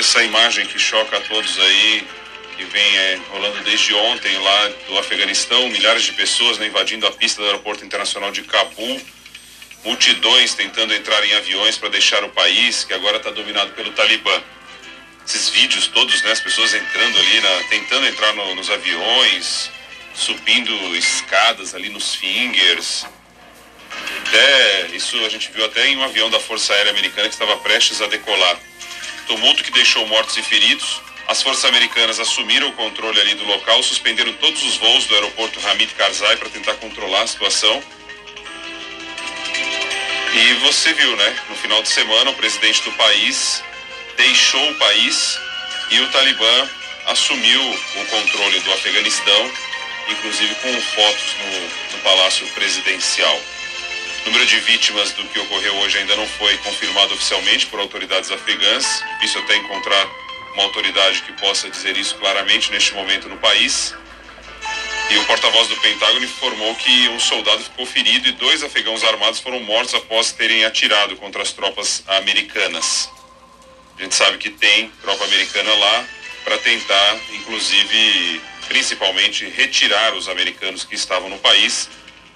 Essa imagem que choca a todos aí, que vem é, rolando desde ontem lá do Afeganistão, milhares de pessoas né, invadindo a pista do aeroporto internacional de Cabul, multidões tentando entrar em aviões para deixar o país, que agora está dominado pelo Talibã. Esses vídeos todos, né, as pessoas entrando ali, na, tentando entrar no, nos aviões, subindo escadas ali nos fingers. Até, isso a gente viu até em um avião da Força Aérea Americana que estava prestes a decolar. Tumulto que deixou mortos e feridos. As forças americanas assumiram o controle ali do local, suspenderam todos os voos do aeroporto Hamid Karzai para tentar controlar a situação. E você viu, né? No final de semana, o presidente do país deixou o país e o Talibã assumiu o controle do Afeganistão, inclusive com fotos no, no Palácio Presidencial. O número de vítimas do que ocorreu hoje ainda não foi confirmado oficialmente por autoridades afegãs. Difícil até encontrar uma autoridade que possa dizer isso claramente neste momento no país. E o porta-voz do Pentágono informou que um soldado ficou ferido e dois afegãos armados foram mortos após terem atirado contra as tropas americanas. A gente sabe que tem tropa americana lá para tentar, inclusive, principalmente, retirar os americanos que estavam no país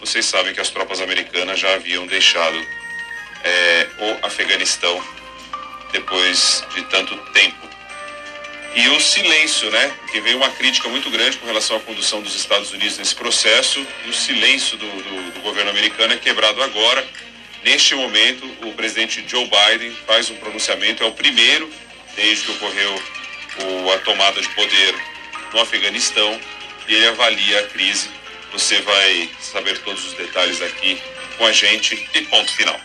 vocês sabem que as tropas americanas já haviam deixado é, o Afeganistão depois de tanto tempo. E o silêncio, né? Que veio uma crítica muito grande com relação à condução dos Estados Unidos nesse processo, e o silêncio do, do, do governo americano é quebrado agora. Neste momento, o presidente Joe Biden faz um pronunciamento, é o primeiro desde que ocorreu o, a tomada de poder no Afeganistão, e ele avalia a crise você vai saber todos os detalhes aqui com a gente e ponto final.